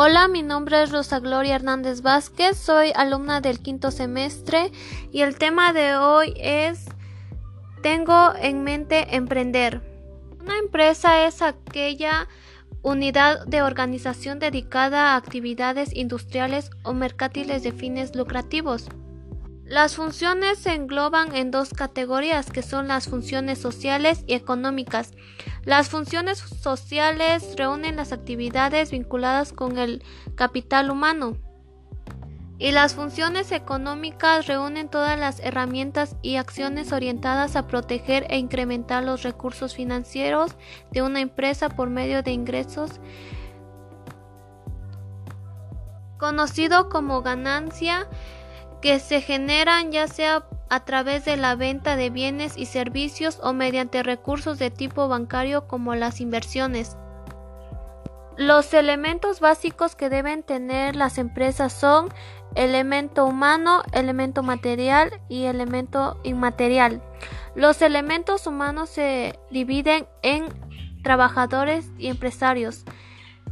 Hola, mi nombre es Rosa Gloria Hernández Vázquez, soy alumna del quinto semestre y el tema de hoy es Tengo en mente emprender. Una empresa es aquella unidad de organización dedicada a actividades industriales o mercantiles de fines lucrativos. Las funciones se engloban en dos categorías que son las funciones sociales y económicas. Las funciones sociales reúnen las actividades vinculadas con el capital humano y las funciones económicas reúnen todas las herramientas y acciones orientadas a proteger e incrementar los recursos financieros de una empresa por medio de ingresos conocido como ganancia que se generan ya sea a través de la venta de bienes y servicios o mediante recursos de tipo bancario como las inversiones. Los elementos básicos que deben tener las empresas son elemento humano, elemento material y elemento inmaterial. Los elementos humanos se dividen en trabajadores y empresarios.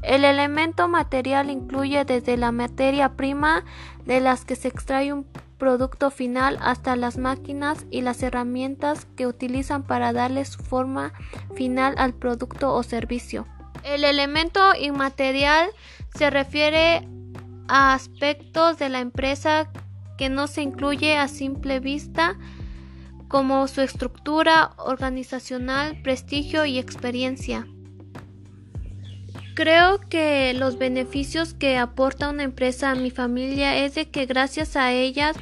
El elemento material incluye desde la materia prima de las que se extrae un producto final hasta las máquinas y las herramientas que utilizan para darle su forma final al producto o servicio. El elemento inmaterial se refiere a aspectos de la empresa que no se incluye a simple vista como su estructura organizacional, prestigio y experiencia. Creo que los beneficios que aporta una empresa a mi familia es de que gracias a ellas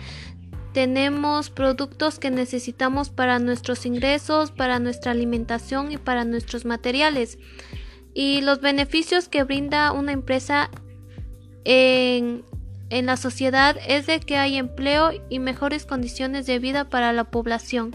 tenemos productos que necesitamos para nuestros ingresos, para nuestra alimentación y para nuestros materiales. Y los beneficios que brinda una empresa en, en la sociedad es de que hay empleo y mejores condiciones de vida para la población.